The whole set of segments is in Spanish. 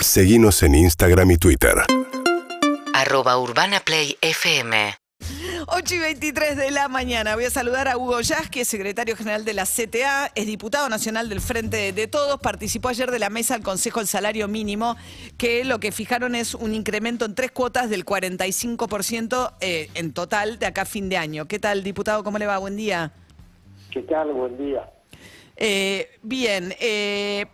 Seguimos en Instagram y Twitter. arroba urbanaplayfm 8 y 23 de la mañana. Voy a saludar a Hugo Yas, que es secretario general de la CTA, es diputado nacional del Frente de Todos, participó ayer de la mesa del Consejo del Salario Mínimo, que lo que fijaron es un incremento en tres cuotas del 45% eh, en total de acá a fin de año. ¿Qué tal, diputado? ¿Cómo le va? Buen día. ¿Qué tal? Buen día. Eh, bien, eh,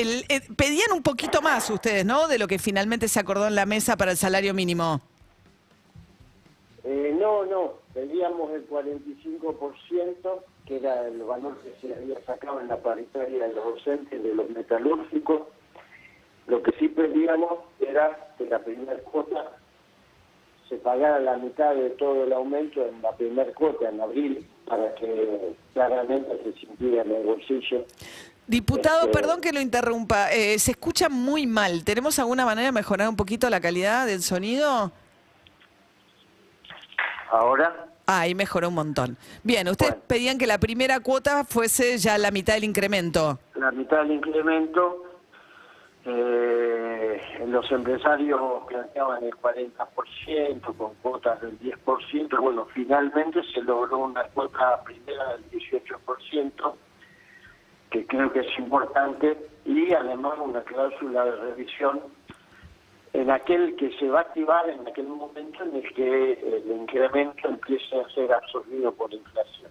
el- eh, pedían un poquito más ustedes, ¿no? De lo que finalmente se acordó en la mesa para el salario mínimo. Eh, no, no, pedíamos el 45%, que era el valor que se había sacado en la paritaria de los docentes de los metalúrgicos. Lo que sí pedíamos era que la primera cuota se pagara la mitad de todo el aumento en la primera cuota en abril, para que claramente se sintiera en el bolsillo. Diputado, Este- perdón que lo interrumpa, eh, se escucha muy mal. ¿Tenemos alguna manera de mejorar un poquito la calidad del sonido? Ahora, Ah, ahí mejoró un montón. Bien, ustedes Bueno. pedían que la primera cuota fuese ya la mitad del incremento. la mitad del incremento, eh, los empresarios planteaban el 40%, con cuotas del 10%, bueno, finalmente se logró una cuota primera del 18%, que creo que es importante, y además una cláusula de revisión en aquel que se va a activar en aquel momento en el que el incremento empiece a ser absorbido por inflación.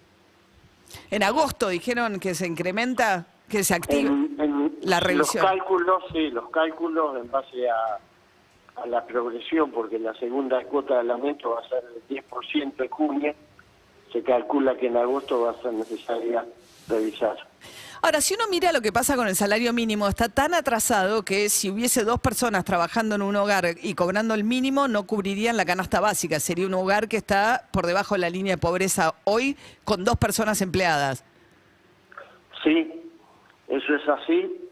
En agosto dijeron que se incrementa, que se activa. En, en La revisión. Los cálculos, sí, los cálculos en base a, a la progresión, porque la segunda cuota del aumento va a ser del 10% en junio, se calcula que en agosto va a ser necesaria revisar. Ahora, si uno mira lo que pasa con el salario mínimo, está tan atrasado que si hubiese dos personas trabajando en un hogar y cobrando el mínimo, no cubrirían la canasta básica. Sería un hogar que está por debajo de la línea de pobreza hoy con dos personas empleadas. Sí, eso es así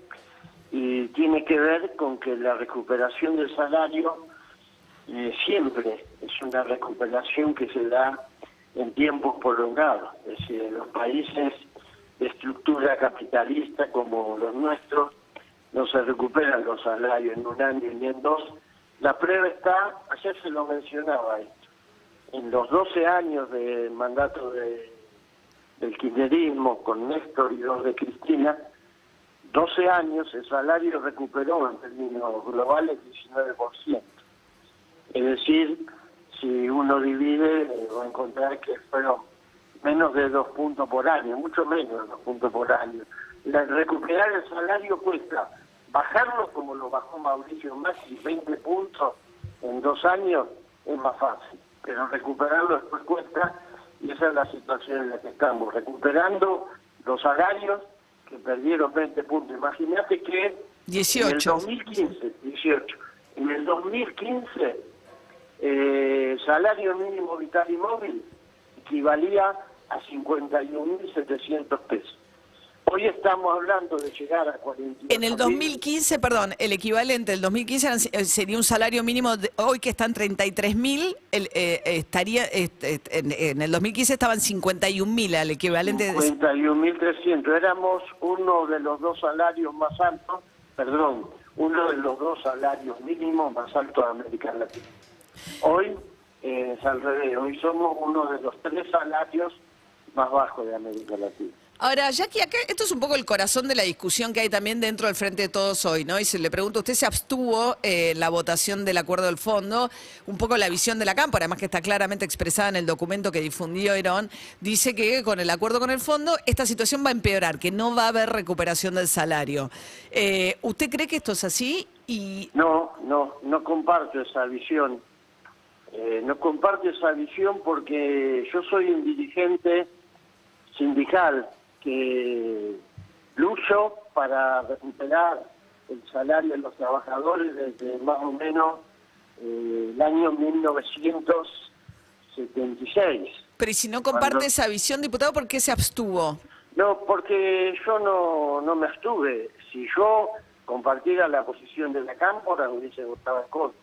y tiene que ver con que la recuperación del salario eh, siempre es una recuperación que se da en tiempos prolongados. Es decir, en los países estructura capitalista como los nuestros no se recuperan los salarios en un año ni en dos. La prueba está, ayer se lo mencionaba esto, en los 12 años de mandato de del kirchnerismo con Néstor y dos de Cristina, 12 años el salario recuperó en términos globales 19%. Es decir, si uno divide, va a encontrar que fueron menos de dos puntos por año, mucho menos de dos puntos por año. La- recuperar el salario cuesta bajarlo como lo bajó Mauricio Macri, 20 puntos en dos años, es más fácil. Pero recuperarlo después cuesta y esa es la situación en la que estamos, recuperando los salarios que perdieron 20 puntos. Imagínate que en el 18. 2015, 18, en el 2015 eh, salario mínimo vital y móvil equivalía a 51.700 pesos. Hoy estamos hablando de llegar a 42. En el 2015, perdón, el equivalente del 2015 eran- eh, sería un salario mínimo, de- hoy que están 33 mil, estaría, en, en el 2015 estaban 51 mil, al equivalente de... 51.300. Éramos uno de los dos salarios más altos, perdón, uno de los dos salarios mínimos más altos de América Latina. Hoy eh, es al revés, hoy somos uno de los tres salarios más bajos de América Latina. Ahora, Jackie, acá esto es un poco el corazón de la discusión que hay también dentro del Frente de Todos hoy, ¿no? Y se le pregunto, usted se abstuvo eh, en la votación del acuerdo del fondo, un poco la visión de la Cámara, además que está claramente expresada en el documento que difundió Herón, dice que con el acuerdo con el fondo esta situación va a empeorar, que no va a haber recuperación del salario. Eh, ¿Usted cree que esto es así? Y No, no, no comparto esa visión. Eh, no comparto esa visión porque yo soy un dirigente sindical que lucho para recuperar el salario de los trabajadores desde más o menos eh, el año 1976. pero ¿y si no comparte Cuando- esa visión, diputado, ¿por qué se abstuvo? No, porque yo no, no me abstuve. Si yo compartiera la posición de la Cámara, hubiese votado en contra.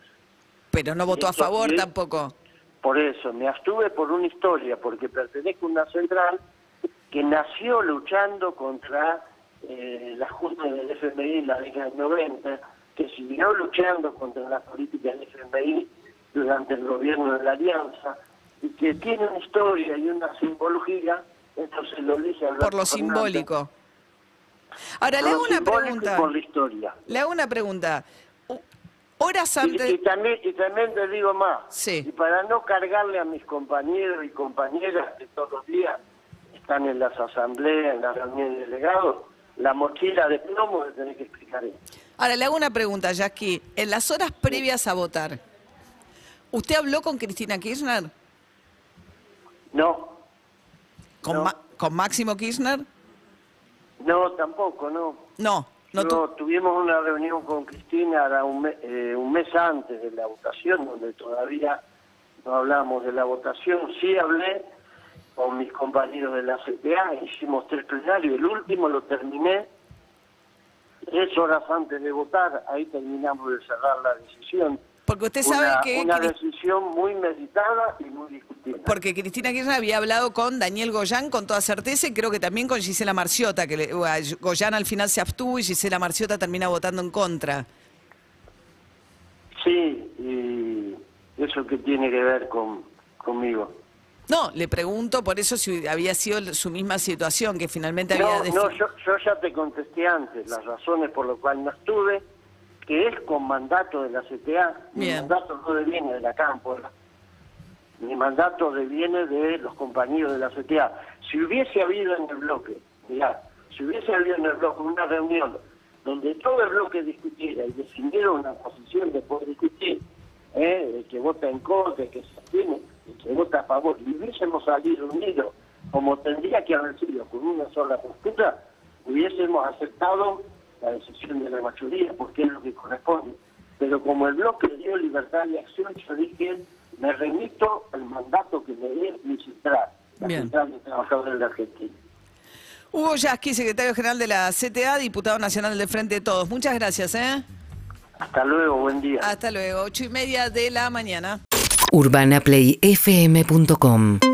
Pero no votó a favor tampoco. Por eso, me abstuve por una historia, porque pertenezco a una central que nació luchando contra eh, la Junta del FMI en la década del 90, que siguió luchando contra las políticas del FMI durante el gobierno de la Alianza y que tiene una historia y una simbología, entonces lo Alberto Por lo Fernández. simbólico. Ahora, le hago una y pregunta. por la historia. Le hago una pregunta. Horas Y, antes... y también, y también te digo más, Sí. y para no cargarle a mis compañeros y compañeras que todos los días están en las asambleas, en las reuniones de delegados, la mochila de plomo le tenés que explicar eso. Ahora, le hago una pregunta, Jackie. En las horas previas a votar, ¿usted habló con Cristina Kirchner? No, ¿Con, No. Ma- con Máximo Kirchner? no, tampoco, no. No, no No, tu- tuvimos una reunión con Cristina era un, me- eh, un mes antes de la votación, donde todavía no hablamos de la votación. Sí hablé con mis compañeros de la CTA, hicimos tres plenarios. El último lo terminé tres horas antes de votar. Ahí terminamos de cerrar la decisión. Porque usted sabe una, que... Una decisión muy meditada y muy discutida. Porque Cristina Kirchner había hablado con Daniel Goyán con toda certeza y creo que también con Gisela Marciota, que le- Goyán al final se abstuvo y Gisela Marciota termina votando en contra. Sí, y eso que tiene que ver con conmigo. No, le pregunto por eso si había sido su misma situación, que finalmente había... No, defi- no yo, yo ya te contesté antes las razones por las cuales no estuve, que es con mandato de la CTA. Mi mandato no deviene de la cámpora. Mi mandato deviene de los compañeros de la CTA. Si hubiese habido en el bloque, mirá, si hubiese habido en el bloque una reunión donde todo el bloque discutiera y definiera una posición de poder discutir, ¿eh? que vota en contra, que se abstiene, el que vota a favor, y hubiésemos salido unidos como tendría que haber sido con una sola postura, hubiésemos aceptado la decisión de la mayoría, porque es lo que corresponde. Pero como el bloque dio libertad de acción, yo dije, me remito al mandato que me dio mi central, la Bien. central de trabajadores de Argentina. Hugo Yasky, secretario general de la CTA, diputado nacional del Frente de Todos. Muchas gracias, ¿eh? Hasta luego, buen día. Hasta luego, ocho y media de la mañana. UrbanaPlayFM.com